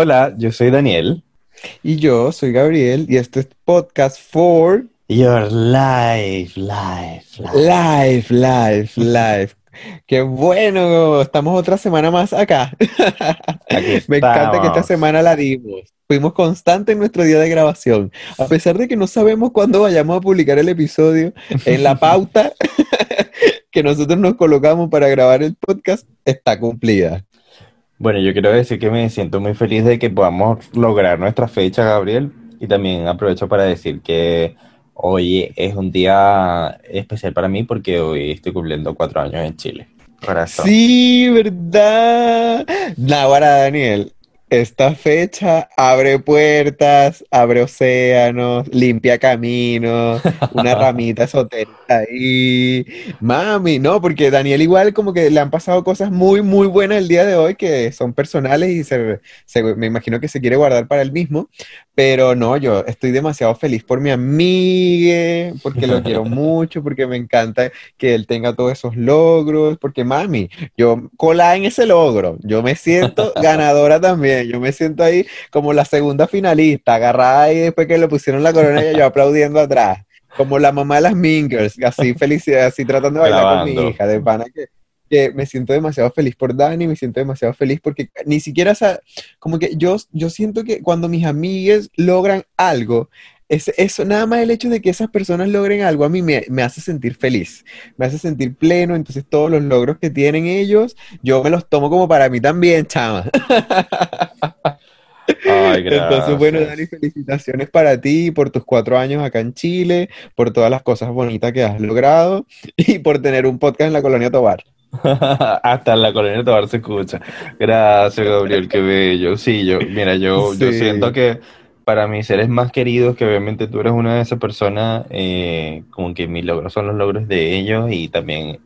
Hola, yo soy Daniel. Y yo soy Gabriel y este es podcast for Your Life, Life, Life. Life, Life, Life. Qué bueno, estamos otra semana más acá. Me encanta que esta semana la dimos. Fuimos constantes en nuestro día de grabación. A pesar de que no sabemos cuándo vayamos a publicar el episodio, en la pauta que nosotros nos colocamos para grabar el podcast está cumplida. Bueno, yo quiero decir que me siento muy feliz de que podamos lograr nuestra fecha, Gabriel, y también aprovecho para decir que hoy es un día especial para mí porque hoy estoy cumpliendo cuatro años en Chile. Sí, ¿verdad? Nahuara Daniel, esta fecha abre puertas, abre océanos, limpia caminos, una ramita esotérica ahí. Mami, no, porque Daniel igual como que le han pasado cosas muy, muy buenas el día de hoy que son personales y se, me imagino que se quiere guardar para él mismo. Pero no, yo estoy demasiado feliz por mi amiga, porque lo quiero mucho, porque me encanta que él tenga todos esos logros, porque mami, yo colada en ese logro, yo me siento ganadora también yo me siento ahí como la segunda finalista, agarrada ahí después que le pusieron la corona y yo aplaudiendo atrás. Como la mamá de las Mingers, así felicidad, así tratando de bailar con mi hija, de pana que, que me siento demasiado feliz por Dani, me siento demasiado feliz porque ni siquiera, como que yo, yo siento que cuando mis amigas logran algo, es, eso, nada más el hecho de que esas personas logren algo a mí me, hace sentir feliz, me hace sentir pleno, entonces todos los logros que tienen ellos, yo me los tomo como para mí también, chama. Ay, Entonces, bueno, Dani, felicitaciones para ti por tus cuatro años acá en Chile, por todas las cosas bonitas que has logrado y por tener un podcast en la colonia Tobar. Hasta en la colonia Tobar se escucha. Gracias, Gabriel, qué bello. Sí, yo, mira, yo, yo siento que para mis seres más queridos, que obviamente tú eres una de esas personas, eh, como que mis logros son los logros de ellos y también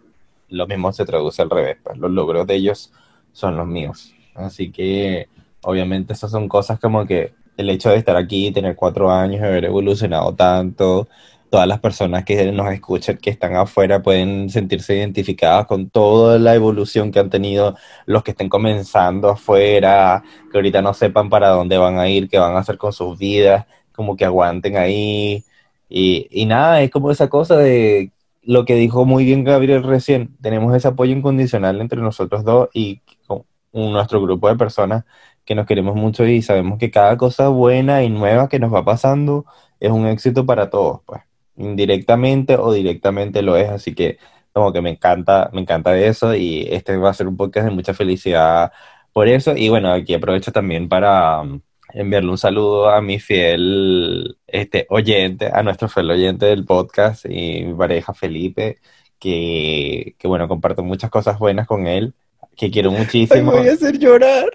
lo mismo se traduce al revés, pues los logros de ellos son los míos. Así que obviamente esas son cosas como que el hecho de estar aquí, tener cuatro años, haber evolucionado tanto, todas las personas que nos escuchan, que están afuera, pueden sentirse identificadas con toda la evolución que han tenido los que estén comenzando afuera, que ahorita no sepan para dónde van a ir, qué van a hacer con sus vidas, como que aguanten ahí. Y, y nada, es como esa cosa de lo que dijo muy bien Gabriel recién, tenemos ese apoyo incondicional entre nosotros dos y con nuestro grupo de personas que nos queremos mucho y sabemos que cada cosa buena y nueva que nos va pasando es un éxito para todos, pues indirectamente o directamente lo es, así que como que me encanta, me encanta eso y este va a ser un podcast de mucha felicidad por eso y bueno, aquí aprovecho también para um, enviarle un saludo a mi fiel este oyente, a nuestro fiel oyente del podcast y mi pareja Felipe, que, que bueno, comparto muchas cosas buenas con él, que quiero muchísimo. Ay, voy a hacer llorar.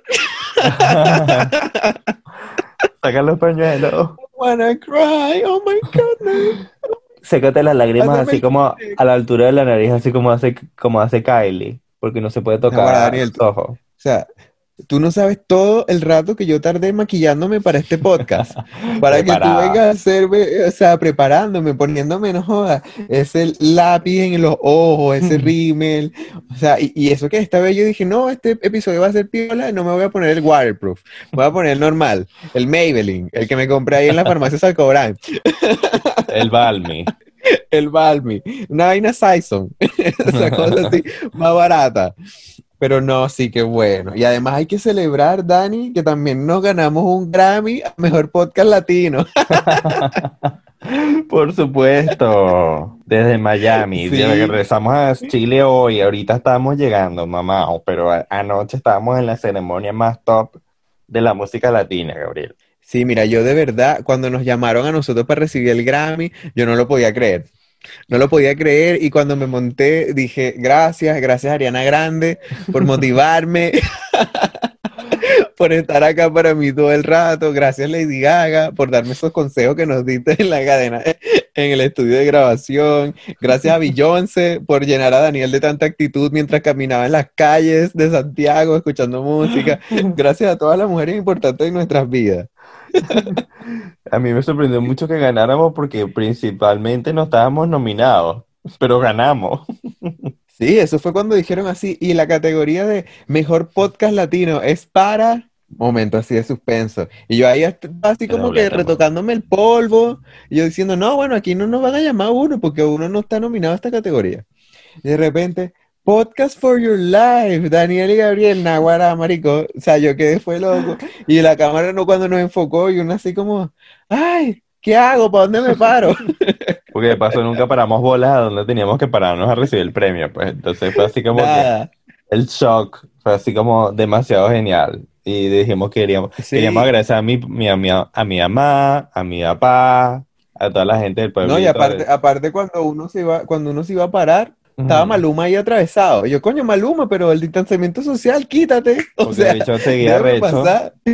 Saca los pañuelos. Wanna cry, oh my goodness. Sécate las lágrimas así como a la altura de la nariz, así como hace, como hace Kylie, porque no se puede tocar Daniel, el ojo. O sea, Tú no sabes todo el rato que yo tardé maquillándome para este podcast. para que tú vengas a hacerme, o sea, preparándome, poniéndome, no joda, ese lápiz en los ojos, ese rímel. O sea, y, eso que esta vez yo dije, no, este episodio va a ser piola, no me voy a poner el waterproof, voy a poner el normal, el Maybelline, el que me compré ahí en la farmacia Salcobrán. el Balmy. El Balmy. Una vaina Sison. Esa cosa así, más barata. Pero no, sí que bueno. Y además hay que celebrar, Dani, que también nos ganamos un Grammy a Mejor Podcast Latino. Por supuesto, desde Miami. regresamos a Chile hoy. Ahorita estamos llegando, mamá. Pero anoche estábamos en la ceremonia más top de la música latina, Gabriel. Sí, mira, yo de verdad, cuando nos llamaron a nosotros para recibir el Grammy, yo no lo podía creer. No lo podía creer y cuando me monté dije, gracias, gracias Ariana Grande por motivarme, por estar acá para mí todo el rato, gracias Lady Gaga por darme esos consejos que nos diste en la cadena, en el estudio de grabación, gracias a Beyoncé por llenar a Daniel de tanta actitud mientras caminaba en las calles de Santiago escuchando música, gracias a todas las mujeres importantes de nuestras vidas. A mí me sorprendió mucho que ganáramos porque principalmente no estábamos nominados, pero ganamos. Sí, eso fue cuando dijeron así, y la categoría de mejor podcast latino es para momento así de suspenso. Y yo ahí así como que retocándome el polvo, y yo diciendo, no, bueno, aquí no nos van a llamar uno porque uno no está nominado a esta categoría. Y de repente, Podcast for Your Life, Daniel y Gabriel, Naguara, marico. O sea, yo quedé fue loco. Y la cámara no cuando nos enfocó, y uno así como, ay, ¿qué hago? ¿Para dónde me paro? Porque de paso nunca paramos bolas a donde teníamos que pararnos a recibir el premio, pues. Entonces fue así como que el shock fue así como demasiado genial y dijimos que queríamos, queríamos agradecer a mi, mi, a, mi, a mi mamá, a mi papá, a toda la gente del pueblo. No, y aparte, aparte cuando uno se iba, cuando uno se iba a parar, estaba Maluma ahí atravesado. yo, coño, Maluma, pero el distanciamiento social, quítate. O sea, de hecho, seguía recho,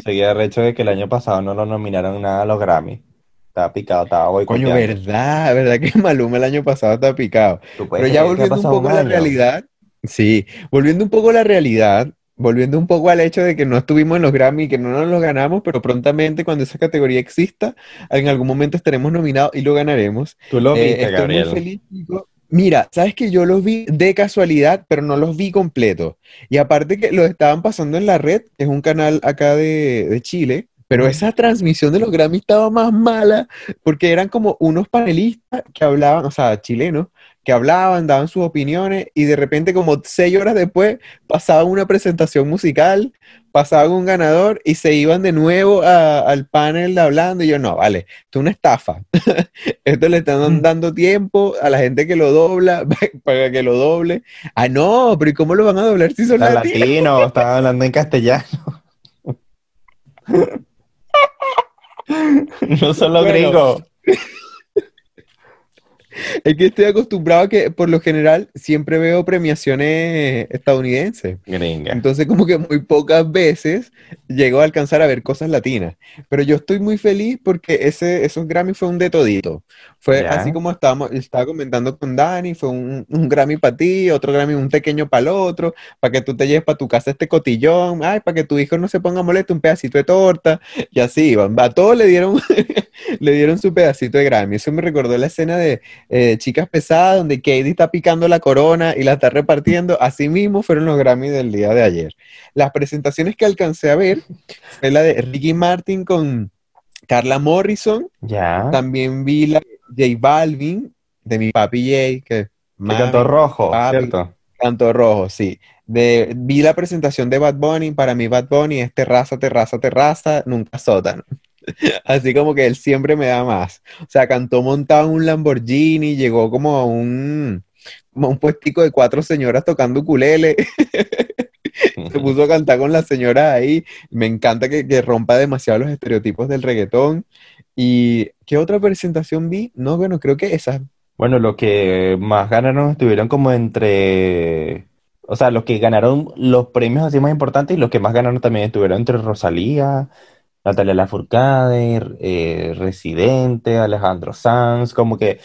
seguía recho de que el año pasado no lo nominaron nada a los Grammy. Estaba picado, estaba hoy Coño, verdad, verdad que Maluma el año pasado estaba picado. Pero ya volviendo un poco a la realidad, sí, volviendo un poco a la realidad, volviendo un poco al hecho de que no estuvimos en los Grammy y que no nos los ganamos, pero prontamente cuando esa categoría exista, en algún momento estaremos nominados y lo ganaremos. Tú lo eh, viste, Gabriel. feliz. Mira, sabes que yo los vi de casualidad, pero no los vi completo. Y aparte que los estaban pasando en la red, es un canal acá de, de Chile, pero esa transmisión de los Grammy estaba más mala porque eran como unos panelistas que hablaban, o sea, chilenos, que hablaban, daban sus opiniones y de repente como seis horas después pasaban una presentación musical, pasaban un ganador y se iban de nuevo al panel hablando y yo, no, vale, esto es una estafa. esto le están dando tiempo a la gente que lo dobla para que lo doble. Ah, no, pero ¿y cómo lo van a doblar si son latinos? Latino, estaban hablando en castellano. no solo gringo. Es que estoy acostumbrado a que por lo general siempre veo premiaciones estadounidenses. Entonces como que muy pocas veces llego a alcanzar a ver cosas latinas. Pero yo estoy muy feliz porque ese, esos Grammy fue un de todito. Fue así como estábamos, estaba comentando con Dani, fue un, Grammy para ti, otro Grammy, un pequeño para el otro, para que tú te lleves para tu casa este cotillón, ay, para que tu hijo no se ponga molesto, un pedacito de torta, y así, a todos le dieron, le dieron su pedacito de Grammy. Eso me recordó la escena de eh, Chicas Pesadas, donde Katie está picando la corona y la está repartiendo. Así mismo fueron los Grammy del día de ayer. Las presentaciones que alcancé a ver fue la de Ricky Martin con Carla Morrison. Ya. También vi la J Balvin, de mi papi J, que... canto rojo, ¿cierto? Canto rojo, sí. De, vi la presentación de Bad Bunny, para mí Bad Bunny es terraza, terraza, terraza, nunca sótano. Así como que él siempre me da más. O sea, cantó montado en un Lamborghini, llegó como a un, como un puestico de cuatro señoras tocando ukulele. Se puso a cantar con las señoras ahí. Me encanta que, que rompa demasiado los estereotipos del reggaetón. ¿Y qué otra presentación vi? No, bueno, creo que esa. Bueno, los que más ganaron estuvieron como entre, o sea, los que ganaron los premios así más importantes y los que más ganaron también estuvieron entre Rosalía, Natalia Lafourcade, eh, Residente, Alejandro Sanz, como que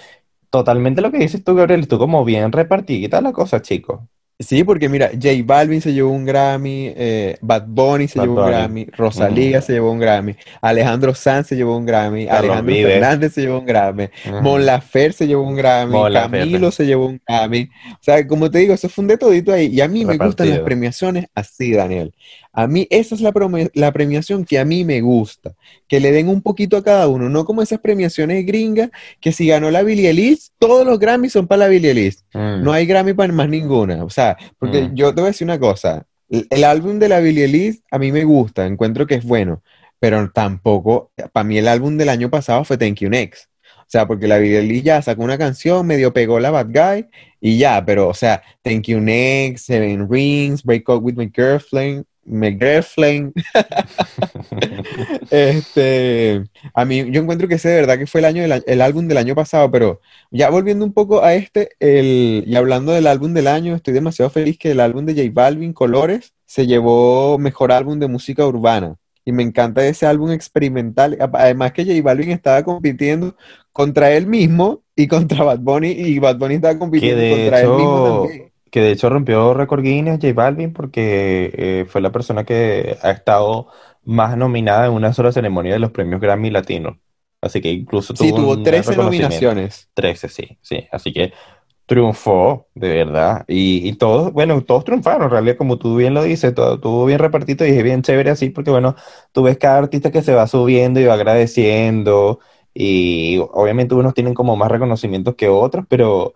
totalmente lo que dices tú, Gabriel, estuvo como bien repartida la cosa, chicos. Sí, porque mira, J Balvin se llevó un Grammy, eh, Bad Bunny se llevó un Grammy, Rosalía se llevó un Grammy, Alejandro Sanz se llevó un Grammy, Alejandro Fernández se llevó un Grammy, Mon Lafer se llevó un Grammy, Camilo se llevó un Grammy. O sea, como te digo, eso fue un de todito ahí. Y a mí me gustan las premiaciones así, Daniel. A mí esa es la, la, premiación que a mí me gusta, que le den un poquito a cada uno, no como esas premiaciones gringas que si ganó la Billie Eilish, todos los Grammys son para la Billie Eilish. Mm. No hay Grammy para más ninguna. O sea, porque mm. yo te voy a decir una cosa, el, álbum de la Billie Eilish a mí me gusta, encuentro que es bueno, pero tampoco, para mí el álbum del año pasado fue Thank You Next. O sea, porque la Billie Eilish ya sacó una canción, medio pegó la Bad Guy y ya, pero o sea, Thank You Next, Seven Rings, Break Up With My Girlfriend, McGirlfriend. este, a mí, yo encuentro que ese de verdad que fue el año el álbum del año pasado, pero ya volviendo un poco a este, el, y hablando del álbum del año, estoy demasiado feliz que el álbum de J Balvin, Colores, se llevó mejor álbum de música urbana. Y me encanta ese álbum experimental. Además que J Balvin estaba compitiendo contra él mismo y contra Bad Bunny, y Bad Bunny estaba compitiendo contra él mismo también que de hecho rompió récord Guinness J Balvin porque eh, fue la persona que ha estado más nominada en una sola ceremonia de los premios Grammy Latinos. Así que incluso tuvo, sí, tuvo 13 nominaciones. 13, sí, sí. Así que triunfó, de verdad. Y, y, todos, bueno, todos triunfaron, en realidad, como tú bien lo dices, todo estuvo bien repartido y es bien chévere así, porque bueno, tú ves cada artista que se va subiendo y va agradeciendo, y obviamente unos tienen como más reconocimientos que otros, pero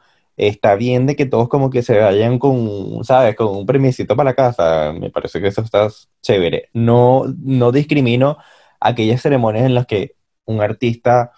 está bien de que todos como que se vayan con, ¿sabes? Con un premiecito para la casa. Me parece que eso está chévere. No, no discrimino aquellas ceremonias en las que un artista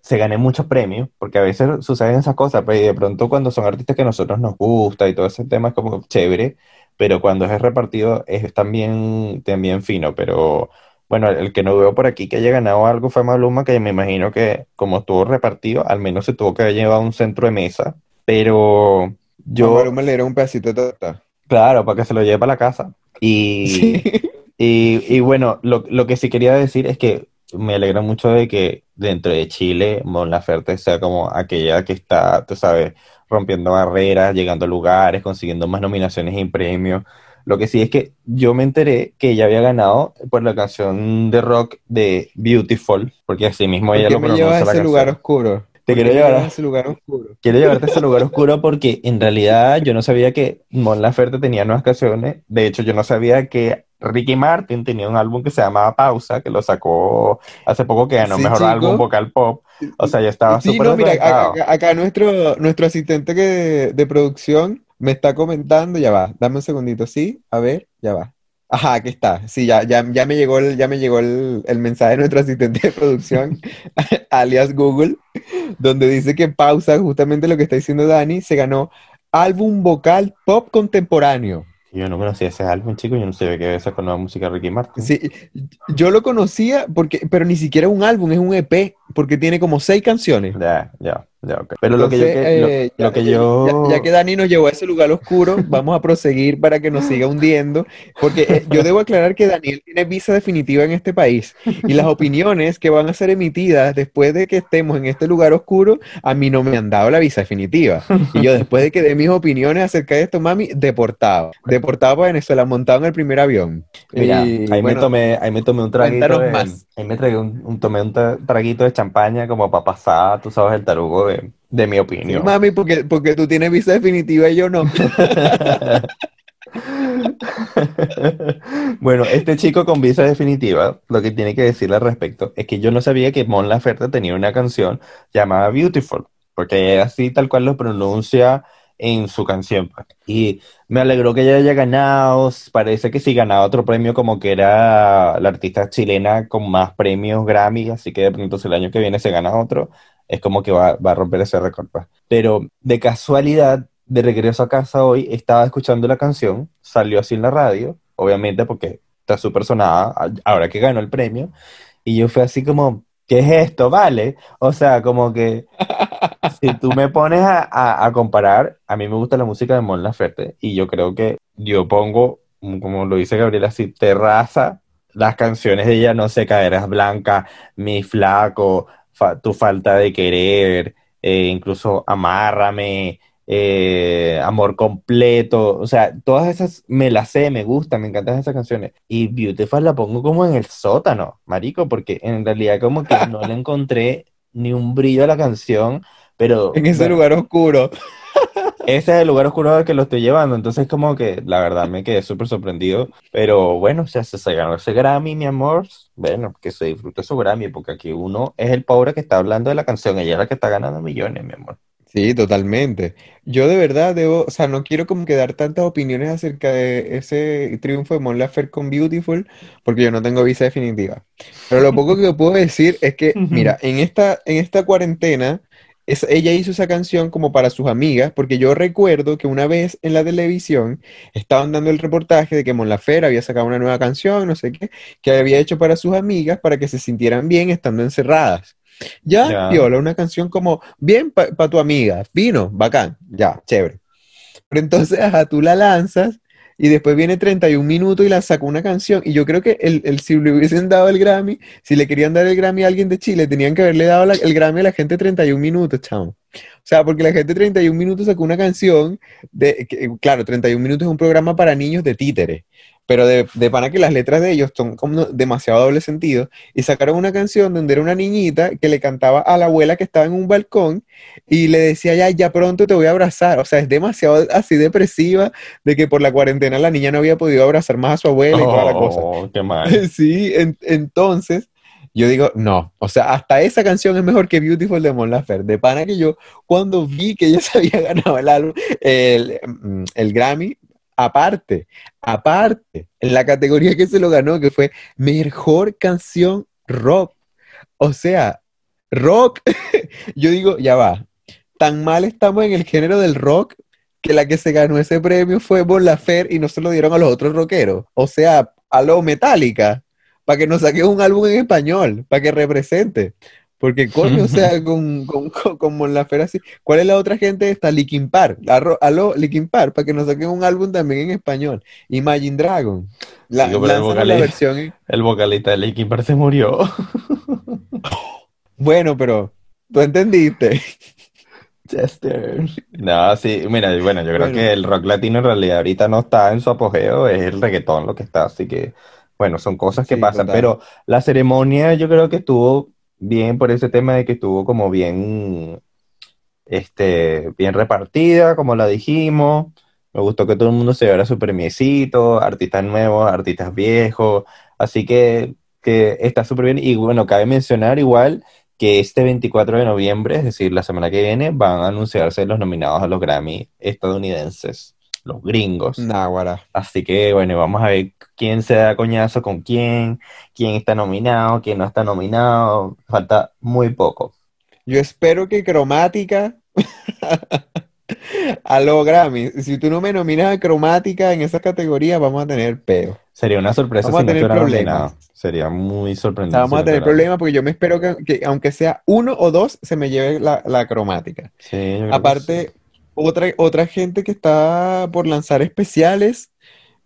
se gane muchos premios, porque a veces suceden esas cosas, pero pues, de pronto cuando son artistas que a nosotros nos gusta y todo ese tema es como chévere, pero cuando es repartido es también, también fino, pero bueno, el que no veo por aquí que haya ganado algo fue Maluma, que me imagino que como estuvo repartido, al menos se tuvo que haber llevado un centro de mesa, pero yo... Le dieron un pedacito de torta. Claro, para que se lo lleve para la casa. Y, y, y, bueno, lo, lo que sí quería decir es que me alegra mucho de que dentro de Chile Mon Laferte sea como aquella que está, tú sabes, rompiendo barreras, llegando a lugares, consiguiendo más nominaciones y premios. Lo que sí es que yo me enteré que ella había ganado por la canción de rock de Beautiful, porque así mismo ella lo pronuncia me lleva a ese lugar oscuro. Te quiero llevar a ese lugar oscuro. Quiero llevarte a ese lugar oscuro porque en realidad yo no sabía que Mon Laferte tenía nuevas canciones. De hecho, yo no sabía que Ricky Martin tenía un álbum que se llamaba Pausa, que lo sacó hace poco, que ganó mejor álbum vocal pop. O sea, ya estaba súper no, mira, acá, nuestro, nuestro asistente que, de producción me está comentando, ya va, dame un segundito, sí, a ver, ya va. Ajá, aquí está. Sí, ya, ya, ya me llegó el, ya me llegó el, el mensaje de nuestro asistente de producción, alias Google, donde dice que pausa, justamente lo que está diciendo Dani, se ganó álbum vocal pop contemporáneo. Yo no conocía ese álbum, chico, yo no sabía que había con nueva música de Ricky Martin. Sí, yo lo conocía porque, pero ni siquiera es un álbum, es un EP, porque tiene como seis canciones. Ya, ya. Pero lo que yo... Eh, ya, que yo... Ya, que Dani nos llevó a ese lugar oscuro, vamos a proseguir para que nos siga hundiendo, porque eh, yo debo aclarar que Daniel tiene visa definitiva en este país y las opiniones que van a ser emitidas después de que estemos en este lugar oscuro, a mí no me han dado la visa definitiva. Y yo después de que dé mis opiniones acerca de esto, mami, deportado. Deportado para Venezuela, montado en el primer avión. ahí, me tomé, ahí me tomé un traguito. De, ahí me tragué un, tomé un traguito de champaña como para pasar, tú sabes, el tarugo de, mi opinión. mami, porque, porque tú tienes visa definitiva y yo no. bueno, este chico con visa definitiva, lo que tiene que decirle al respecto es que yo no sabía que Mon Laferte tenía una canción llamada Beautiful, porque así tal cual lo pronuncia en su canción. Pues. Y me alegró que ella haya ganado, parece que sí ganaba otro premio como que era la artista chilena con más premios Grammy, así que de pronto si el año que viene se gana otro, es como que va, a romper ese récord. Pues. Pero de casualidad, de regreso a casa hoy, estaba escuchando la canción, salió así en la radio, obviamente porque está súper sonada, ahora que ganó el premio, y yo fui así como, ¿qué es esto? ¿Vale? O sea, como que si tú me pones a, comparar, a mí me gusta la música de Mon Laferte y yo creo que yo pongo, como lo dice Gabriela, así, terraza las canciones de ella, no sé, Caderas Blancas, Mi Flaco, tu falta de querer, eh, incluso amárrame, eh, amor completo, o sea, todas esas me las sé, me gustan, me encantan esas canciones. Y Beautiful la pongo como en el sótano, marico, porque en realidad como que no le encontré ni un brillo a la canción, pero... En ese lugar oscuro. Ese es el lugar oscuro al que lo estoy llevando, entonces como que la verdad me quedé súper sorprendido, pero bueno, o sea, se ganó ese Grammy, mi amor, bueno, que se disfrute su Grammy, porque aquí uno es el pobre que está hablando de la canción, ella es la que está ganando millones, mi amor. Sí, totalmente. Yo de verdad debo, o sea, no quiero como que dar tantas opiniones acerca de ese triunfo de Mon Laferte con Beautiful, porque yo no tengo visa definitiva. Pero lo poco que puedo decir es que, mira, en esta, en esta cuarentena, ella hizo esa canción como para sus amigas, porque yo recuerdo que una vez en la televisión estaban dando el reportaje de que Mon Laferte había sacado una nueva canción, no sé qué, que había hecho para sus amigas para que se sintieran bien estando encerradas. Ya, viola, una canción como bien para tu amiga, vino, bacán, ya, chévere. Pero entonces, ajá, tú la lanzas y después viene 31 minutos y la sacó una canción. Y yo creo que el, el, si le hubiesen dado el Grammy, si le querían dar el Grammy a alguien de Chile, tenían que haberle dado el Grammy a la gente 31 minutos, chamo. O sea, porque la gente 31 minutos sacó una canción de, que, claro, 31 minutos es un programa para niños de títere, pero de, de pana que las letras de ellos son como demasiado doble sentido, y sacaron una canción donde era una niñita que le cantaba a la abuela que estaba en un balcón y le decía, ya, ya pronto te voy a abrazar, o sea, es demasiado así depresiva de que por la cuarentena la niña no había podido abrazar más a su abuela y toda la cosa. Oh, qué mal. Sí, entonces yo digo, no, o sea, hasta esa canción es mejor que Beautiful de Mon Laferte. De pana que yo, cuando vi que ella se había ganado el álbum, el, mm, el Grammy, aparte, aparte, en la categoría que se lo ganó, que fue Mejor Canción Rock. O sea, rock, yo digo, ya va, tan mal estamos en el género del rock que la que se ganó ese premio fue Bon Laferte y no se lo dieron a los otros rockeros. O sea, a lo Metallica para que nos saque un álbum en español, para que represente. Porque, coño, o sea, con, con, con, la fera así. ¿Cuál es la otra gente esta? Linkin Park. Aló, Linkin Park, para que nos saquen un álbum también en español. Imagine Dragon. La, el, vocalista, versión el vocalista de Linkin Park se murió. bueno, pero tú entendiste. Chester. No, sí, mira, bueno, yo creo que el rock latino en realidad ahorita no está en su apogeo, es el reggaetón lo que está, así que bueno, son cosas que pasan, pero la ceremonia yo creo que estuvo bien por ese tema de que estuvo como bien, este, bien repartida, como la dijimos. Me gustó que todo el mundo se llevara su premiecito, artistas nuevos, artistas viejos, así que, que está súper bien. Y bueno, cabe mencionar igual que este 24 de noviembre, es decir, la semana que viene, van a anunciarse los nominados a los Grammy estadounidenses los gringos. Así que bueno, vamos a ver quién se da coñazo con quién, quién está nominado, quién no está nominado. Falta muy poco. Yo espero que Cromática a los Grammy. Si tú no me nominas a Cromática en esa categoría, vamos a tener peo. Sería una sorpresa vamos a tener problemas. Sería muy sorprendente. vamos a tener problemas porque yo me espero que, aunque sea uno o dos, se me lleve la, cromática. Sí, Aparte, otra, otra gente que está por lanzar especiales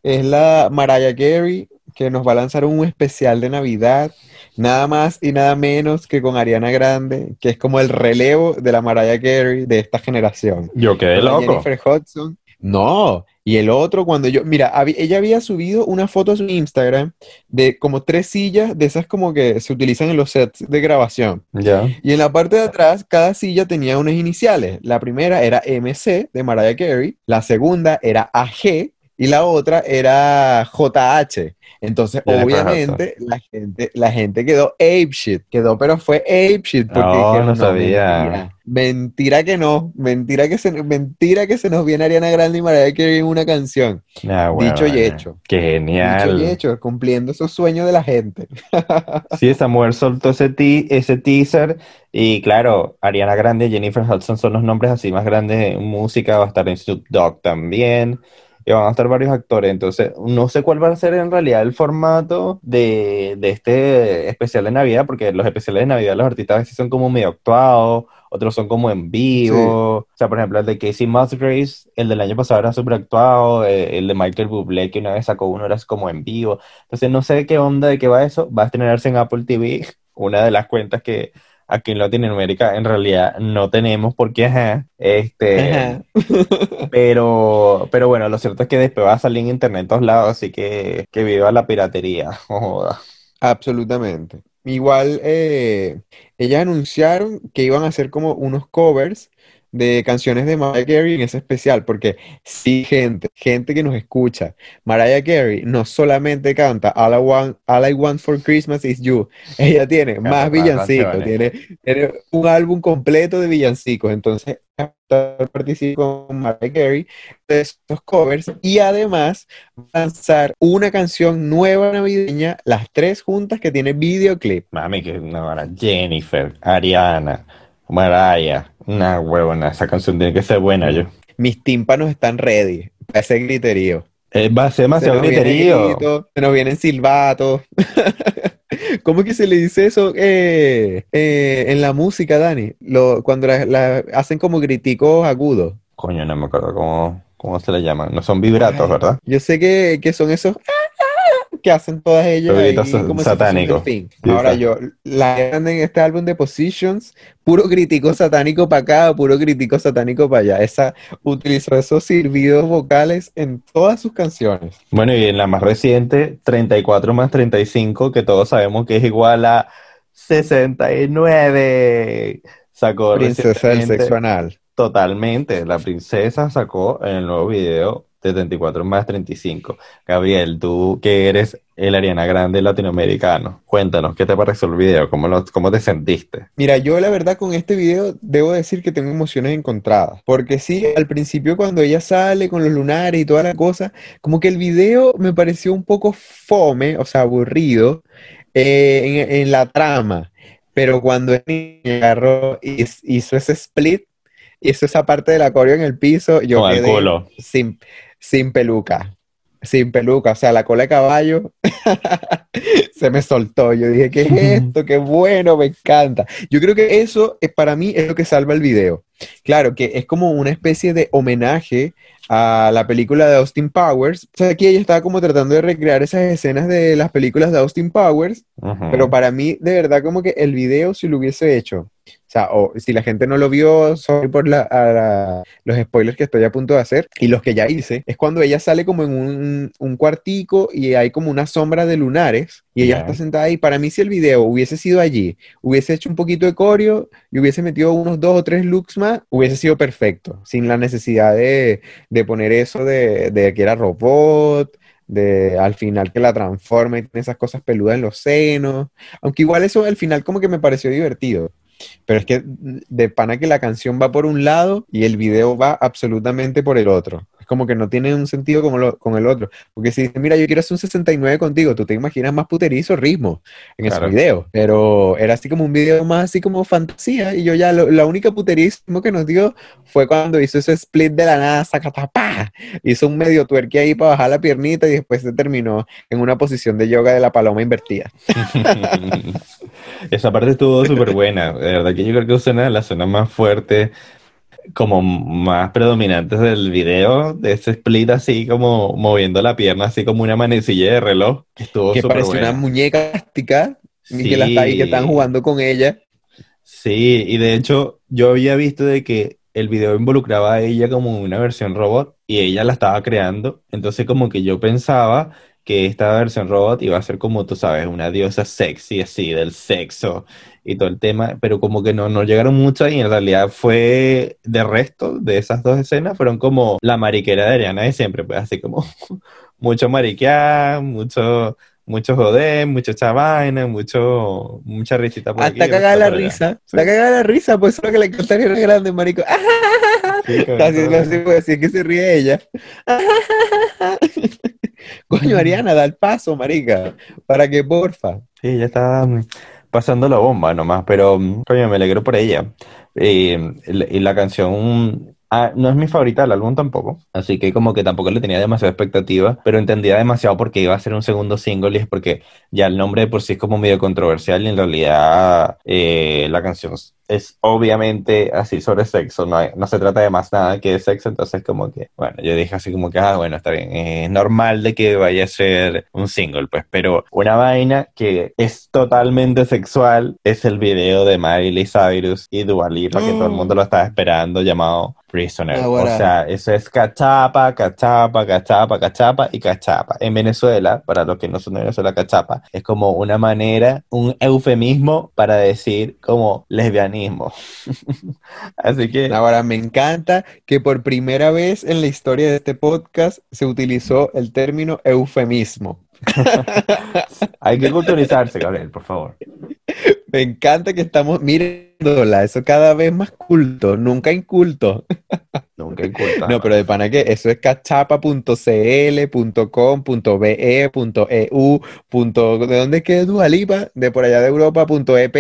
es la Mariah Carey, que nos va a lanzar un especial de Navidad, nada más y nada menos que con Ariana Grande, que es como el relevo de la Mariah Carey de esta generación. Yo quedé loco. Jennifer Hudson. No, y el otro, cuando yo, mira, ella había subido una foto a su Instagram de como tres sillas de esas como que se utilizan en los sets de grabación. Ya. Y en la parte de atrás, cada silla tenía unas iniciales. La primera era MC de Mariah Carey, la segunda era AG y la otra era JH. Entonces, obviamente, la gente, la gente quedó ape shit, quedó, pero fue ape shit. Porque no, no sabía. Mentira, que no, mentira que, se, mentira que se nos viene Ariana Grande y Mariah Carey en una canción. Ah, Dicho y hecho. Qué genial. Dicho y hecho, cumpliendo esos sueños de la gente. sí, esa mujer soltó ese, ese teaser y claro, Ariana Grande y Jennifer Hudson son los nombres así más grandes en música, va a estar en Snoop Dogg también y van a estar varios actores. Entonces, no sé cuál va a ser en realidad el formato de, de este especial de Navidad, porque los especiales de Navidad, los artistas sí son como medio actuados, otros son como en vivo. O sea, por ejemplo, el de Casey Musgraves, el del año pasado era súper actuado, eh, el de Michael Bublé, que una vez sacó uno, era como en vivo. Entonces, no sé qué onda, de qué va eso. Va a estrenarse en Apple TV, una de las cuentas que aquí en Latinoamérica en realidad no tenemos porque ajá, este pero pero bueno lo cierto es que después va a salir en internet en todos lados así que que viva la piratería joda. absolutamente igual eh, ellas anunciaron que iban a hacer como unos covers de canciones de Mariah Carey en ese especial, porque sí, gente, gente que nos escucha, Mariah Carey no solamente canta All I Want, All I Want for Christmas is You, ella tiene más villancicos, tiene, tiene, un álbum completo de villancicos, entonces participa con Mariah Carey de estos covers y además lanzar una canción nueva navideña, las tres juntas que tiene videoclip. Mami, que no, Jennifer, Ariana, Mariah, una huevona, esa canción tiene que ser buena, yo. Mis tímpanos están ready para ese griterío. Eh, va a ser demasiado griterío. se nos vienen silbatos. ¿Cómo es que se le dice eso eh, eh, en la música, Dani? Lo, cuando la, hacen como griticos agudos. Coño, no me acuerdo cómo, cómo se le llaman. No son vibratos, ¿verdad? Yo sé que, que son esos que hacen todas ellas ahí como si fin. Sí, Ahora yo, la en este álbum de Positions, puro crítico satánico para acá, puro crítico satánico para allá. Esa utilizó esos silbidos vocales en todas sus canciones. Bueno, y en la más reciente, 34 más 35, que todos sabemos que es igual a 69. Sacó Princesa del sexo anal. Totalmente. La princesa sacó en el nuevo video de 34 más 35. Gabriel, tú que eres el Ariana Grande latinoamericano, cuéntanos, ¿qué te pareció el video? ¿Cómo, lo- cómo te sentiste? Mira, yo la verdad con este video debo decir que tengo emociones encontradas, porque sí, al principio cuando ella sale con los lunares y toda la cosa, como que el video me pareció un poco fome, o sea, aburrido eh, en, en la trama, pero cuando él agarró y hizo ese split, hizo esa parte del coreo en el piso, yo Con el culo. sin, sin peluca. Sin peluca, o sea, la cola de caballo se me soltó. Yo dije, ¿qué es esto? Qué bueno, me encanta. Yo creo que eso es, para mí es lo que salva el video. Claro, que es como una especie de homenaje a la película de Austin Powers. O sea, aquí ella estaba como tratando de recrear esas escenas de las películas de Austin Powers, pero para mí, de verdad, como que el video, si lo hubiese hecho, o sea, o si la gente no lo vio, sorry por la- a la- los spoilers que estoy a punto de hacer, y los que ya hice, es cuando ella sale como en un, un cuartico y hay como una sombra de lunares, y ella está sentada ahí. Para mí, si el video hubiese sido allí, hubiese hecho un poquito de coreo y hubiese metido unos dos o tres looks más, hubiese sido perfecto, sin la necesidad de, de poner eso de, de que era robot. De al final que la transforma y tiene esas cosas peludas en los senos. Aunque igual eso al final como que me pareció divertido. Pero es que de pana que la canción va por un lado y el video va absolutamente por el otro. Es como que no tiene un sentido como lo- con el otro. Porque si dices, mira, yo quiero hacer un 69 contigo, tú te imaginas más puterizo ritmo en Claro. ese video. Pero era así como un video más así como fantasía. Y yo ya, lo- la única puterismo que nos dio fue cuando hizo ese split de la nada, sacatapá. Hizo un medio tuerque ahí para bajar la piernita y después se terminó en una posición de yoga de la paloma invertida. Esa parte estuvo súper buena. De verdad que yo creo que de las escenas más fuertes, como más predominantes del video, de ese split así como moviendo la pierna, así como una manecilla de reloj, que estuvo que parece una muñeca plástica y que la está ahí, que están Sí. jugando con ella. Sí, y de hecho yo había visto de que el video involucraba a ella como una versión robot y ella la estaba creando, entonces como que yo pensaba que esta versión robot iba a ser como tú sabes, una diosa sexy así del sexo y todo el tema, pero como que no, no llegaron mucho y en realidad fue de resto de esas dos escenas fueron como la mariquera de Ariana de siempre, pues así como mucho mariquear, mucho mucho joder, mucho vaina, mucho mucha risita por aquí, Hasta cagada la risa. Sí. Está cagada la risa, pues eso es lo que le encantaría era grande, marico. Sí, Está haciendo eso. así, pues así que se ríe ella. Coño, Ariana, da el paso, marica. Para que, porfa. Sí, ella está mm, pasando la bomba nomás, pero mm, coño, me alegro por ella. Y, y la canción ah, no es mi favorita del álbum tampoco, así que como que tampoco le tenía demasiada expectativa, pero entendía demasiado porque iba a ser un segundo single y es porque ya el nombre de por sí es como medio controversial y en realidad eh, la canción es obviamente así sobre sexo, no, hay- no se trata de más nada que de sexo, entonces como que, bueno, yo dije así como que, ah, bueno, está bien, es normal de que vaya a ser un single, pues, pero una vaina que es totalmente sexual es el video de Miley Cyrus y Dua Lipa, que todo el mundo lo estaba esperando, llamado Prisoner. O Ahora. sea, eso es cachapa, cachapa, cachapa, cachapa y cachapa. En Venezuela, para los que no son de Venezuela, cachapa es como una manera, un eufemismo para decir como lesbianismo. Así que Ahora, me encanta que por primera vez en la historia de este podcast se utilizó el término eufemismo. hay que culturizarse, Gabriel, por favor. Me encanta que estamos mirándola, eso cada vez más culto, nunca inculto. Nunca inculta. No, pero de pana que eso es cachapa.cl.com.be, punto .eu, punto- ¿de dónde es que es Dualipa? De por allá de Europa, punto EP,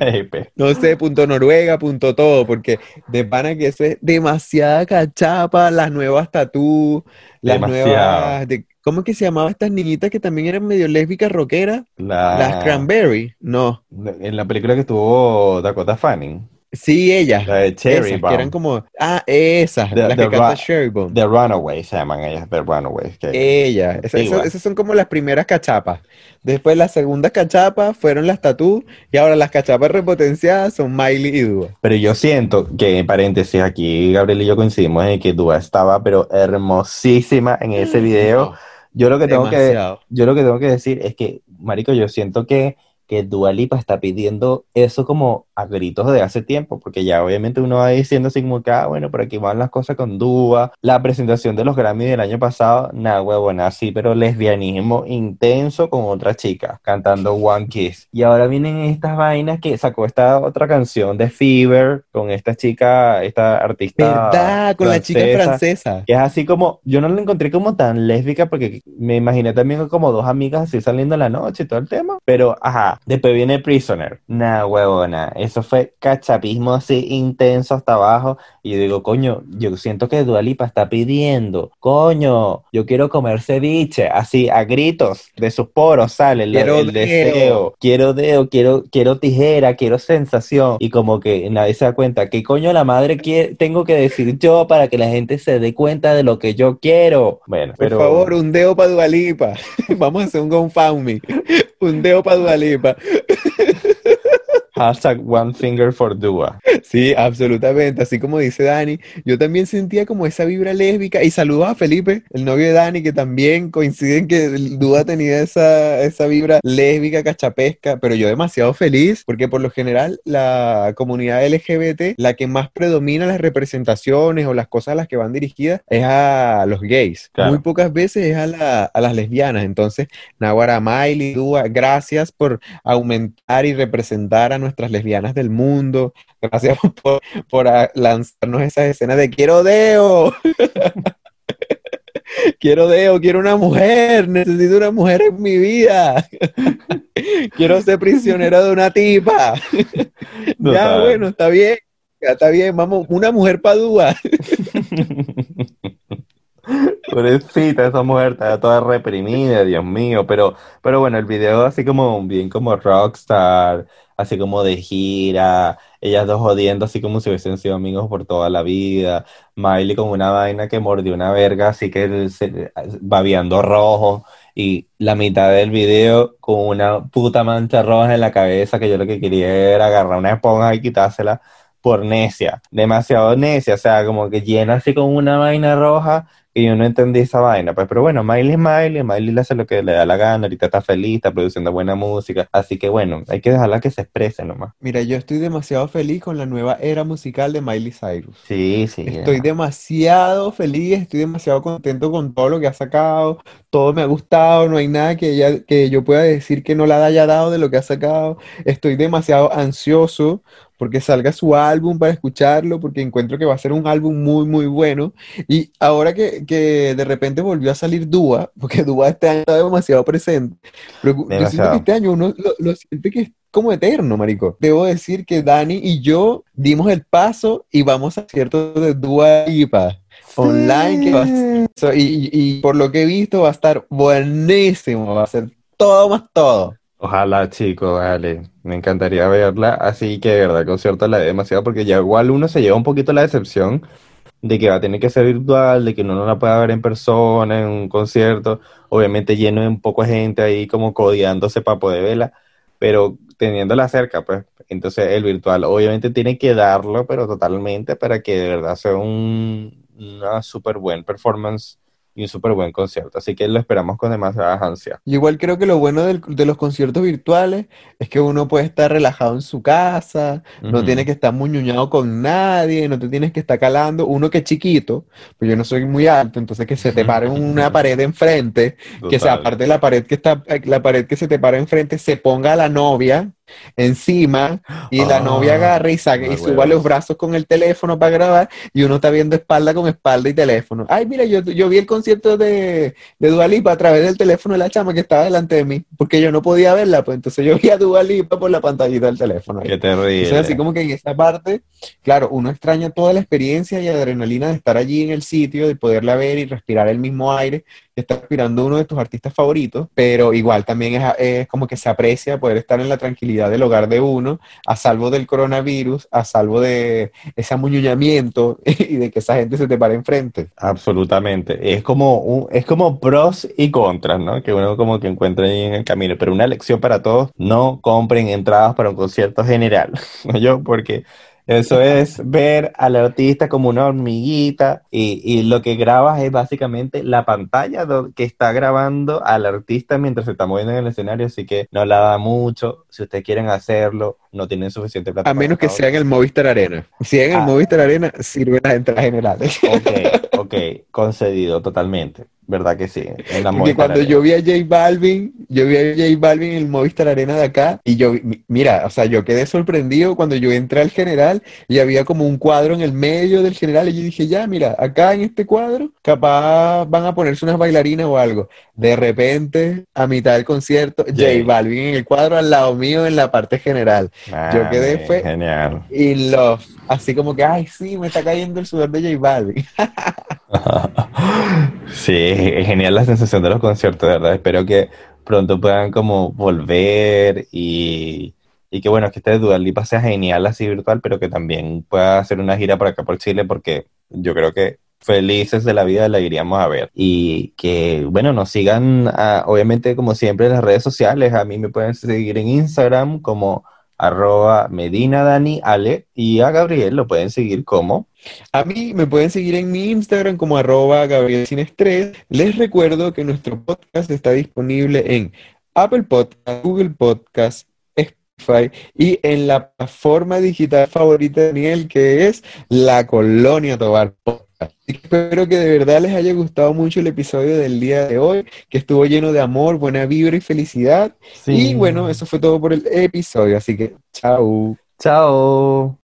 Epe. no sé, punto Noruega, punto todo, porque de pana que eso es demasiada cachapa, las nuevas tatú, las Demasiado. nuevas, de- ¿cómo es que se llamaban estas niñitas que también eran medio lésbicas rockeras? La- Las Cranberry, no, En la película que estuvo Dakota Fanning. Sí, ellas. La de Cherry esas, que Bomb. eran como, ah, esas, The- las the que canta Sherry Bomb. The Runaways se llaman ellas, The Runaways. que- Ellas, esas, Igual. esas- esas son como las primeras cachapas. Después las segundas cachapas fueron las tatú y ahora las cachapas repotenciadas son Miley y Dua. Pero yo siento que, en paréntesis, aquí Gabriel y yo coincidimos en que Dua estaba, pero hermosísima en ese video. Yo lo que tengo que, yo lo que tengo que decir es que, marico, yo siento que, que Dua Lipa está pidiendo eso como a gritos de hace tiempo, porque ya obviamente uno va diciendo así como que, ah, bueno, por aquí van las cosas con Dua. La presentación de los Grammy del año pasado, nada, huevona, así, pero lesbianismo intenso con otra chica cantando One Kiss. Y ahora vienen estas vainas que sacó esta otra canción de Fever con esta chica, esta artista ¿Verdad? Con la chica francesa. francesa. Que es así como, yo no la encontré como tan lésbica porque me imaginé también como dos amigas así saliendo en la noche y todo el tema. Pero, ajá, después viene Prisoner. Nah, huevona, eso fue cachapismo así intenso hasta abajo. Y yo digo, coño, yo siento que Dua Lipa está pidiendo, coño, yo quiero comer ceviche, así a gritos de sus poros sale el, Quiero el deseo. Quiero deo, quiero, quiero tijera, quiero sensación. Y como que nadie se da cuenta, ¿qué coño la madre quiere, tengo que decir yo para que la gente se dé cuenta de lo que yo quiero? Bueno, Por pero favor, un dedo para Dualipa. Vamos a hacer un GoFundMe. Un dedo para Dualipa. hashtag one finger for Dua. Sí, absolutamente. Así como dice Dani, yo también sentía como esa vibra lésbica. Y saludos a Felipe, el novio de Dani, que también coinciden que Dúa tenía esa, esa vibra lésbica, cachapesca. Pero yo demasiado feliz porque por lo general la comunidad LGBT, la que más predomina las representaciones o las cosas a las que van dirigidas es a los gays. Claro. Muy pocas veces es a, la- a las lesbianas. Entonces, Nahuara Miley, Dúa, gracias por aumentar y representar a nuestras lesbianas del mundo. Gracias por, por a- lanzarnos esas escenas de quiero deo. Quiero deo, quiero una mujer, necesito una mujer en mi vida. Quiero ser prisionero de una tipa. Ya, Total. bueno, está bien. Ya está bien, vamos, una mujer padúa. Pobrecita, esa mujer está toda reprimida, Dios mío. Pero, pero bueno, el video así como bien como rockstar, así como de gira, ellas dos jodiendo así como si hubiesen sido amigos por toda la vida. Miley con una vaina que mordió una verga, así que se, babeando rojo. Y la mitad del video con una puta mancha roja en la cabeza que yo lo que quería era agarrar una esponja y quitársela por necia, demasiado necia, o sea, como que llena así con una vaina roja que yo no entendí esa vaina, pues, pero bueno, Miley es Miley, Miley le hace lo que le da la gana, ahorita está feliz, está produciendo buena música, así que bueno, hay que dejarla que se exprese nomás. Mira, yo estoy demasiado feliz con la nueva era musical de Miley Cyrus. Sí, sí. Estoy demasiado feliz, estoy demasiado contento con todo lo que ha sacado, todo me ha gustado, no hay nada que, ella- que yo pueda decir que no la haya dado de lo que ha sacado. Estoy demasiado ansioso porque salga su álbum para escucharlo, porque encuentro que va a ser un álbum muy, muy bueno. Y ahora que, que de repente volvió a salir Dua, porque Dua este año está demasiado presente, pero yo siento Demasiado. que este año uno lo, lo siente que es como eterno, marico. Debo decir que Dani y yo dimos el paso y vamos a cierto de Dua Lipa online que va a y, y- y por lo que he visto va a estar buenísimo, va a ser todo más todo. Ojalá, chicos, vale. Me encantaría verla. Así que, de verdad, concierto la de demasiado porque ya igual uno se lleva un poquito la decepción de que va a tener que ser virtual, de que uno no la pueda ver en persona, en un concierto, obviamente lleno de un poco de gente ahí como codeándose para poder verla, pero teniéndola cerca, pues. Entonces, el virtual obviamente tiene que darlo, pero totalmente para que de verdad sea un, una súper buen performance y un súper buen concierto. Así que lo esperamos con demasiada ansia. Yo igual creo que lo bueno del- de los conciertos virtuales es que uno puede estar relajado en su casa, no tiene que estar muñuñado con nadie, no te tienes que estar calando. Uno que es chiquito, pues yo no soy muy alto, entonces que se te pare una pared enfrente, que sea Total. aparte de la pared que está, la pared que se te para enfrente, se ponga la novia encima y la Ah, novia agarre y saque y suba los brazos con el teléfono para grabar y uno está viendo espalda con espalda y teléfono. Ay, mira, yo, yo vi el concierto de, de Dua Lipa a través del teléfono de la chama que estaba delante de mí, porque yo no podía verla, pues entonces yo vi a Dua Lipa por la pantallita del teléfono. ahí. Qué terrible. Entonces, así como que en esa parte, claro, uno extraña toda la experiencia y adrenalina de estar allí en el sitio, de poderla ver y respirar el mismo aire, está inspirando uno de tus artistas favoritos, pero igual también es, como que se aprecia poder estar en la tranquilidad del hogar de uno, a salvo del coronavirus, a salvo de ese amuñuñamiento y de que esa gente se te pare enfrente. Absolutamente. Es como, un, es como pros y contras, ¿no? Que uno como que encuentra ahí en el camino. Pero una lección para todos, no compren entradas para un concierto general, ¿no? Yo, porque eso es ver al artista como una hormiguita y, y, lo que grabas es básicamente la pantalla que está grabando al artista mientras se está moviendo en el escenario, así que no la da mucho. Si ustedes quieren hacerlo, no tienen suficiente plata. A menos que sea en el Movistar Arena. Si en el ah. Movistar Arena, sirven las entradas generales. Ok, ok, concedido totalmente. ¿Verdad que sí? En la Porque cuando yo vi a J Balvin, yo vi a J Balvin en el Movistar Arena de acá y yo, mira, o sea, yo quedé sorprendido cuando yo entré al general y había como un cuadro en el medio del general y yo dije, ya, mira, acá en este cuadro capaz van a ponerse unas bailarinas o algo. De repente, a mitad del concierto, J Balvin en el cuadro al lado mío en la parte general. yo quedé fue genial. Y love. Así como que, ay, sí, me está cayendo el sudor de J Balvin. sí, es genial la sensación de los conciertos, verdad. Espero que pronto puedan como volver y, y que bueno, que este Dua Lipa sea genial así virtual, pero que también pueda hacer una gira por acá por Chile porque yo creo que felices de la vida la iríamos a ver. Y que, bueno, nos sigan, ah, obviamente, como siempre, en las redes sociales. A mí me pueden seguir en Instagram como arroba Medina Dani Ale y a Gabriel lo pueden seguir como. A mí me pueden seguir en mi Instagram como arroba Gabriel Sin Estrés. Les recuerdo que nuestro podcast está disponible en Apple Podcast, Google Podcast, Spotify y en la plataforma digital favorita de Daniel que es La Colonia Tobar Podcast. Espero que de verdad les haya gustado mucho el episodio del día de hoy, que estuvo lleno de amor, buena vibra y felicidad. Y bueno, eso fue todo por el episodio, así que chao. Chao.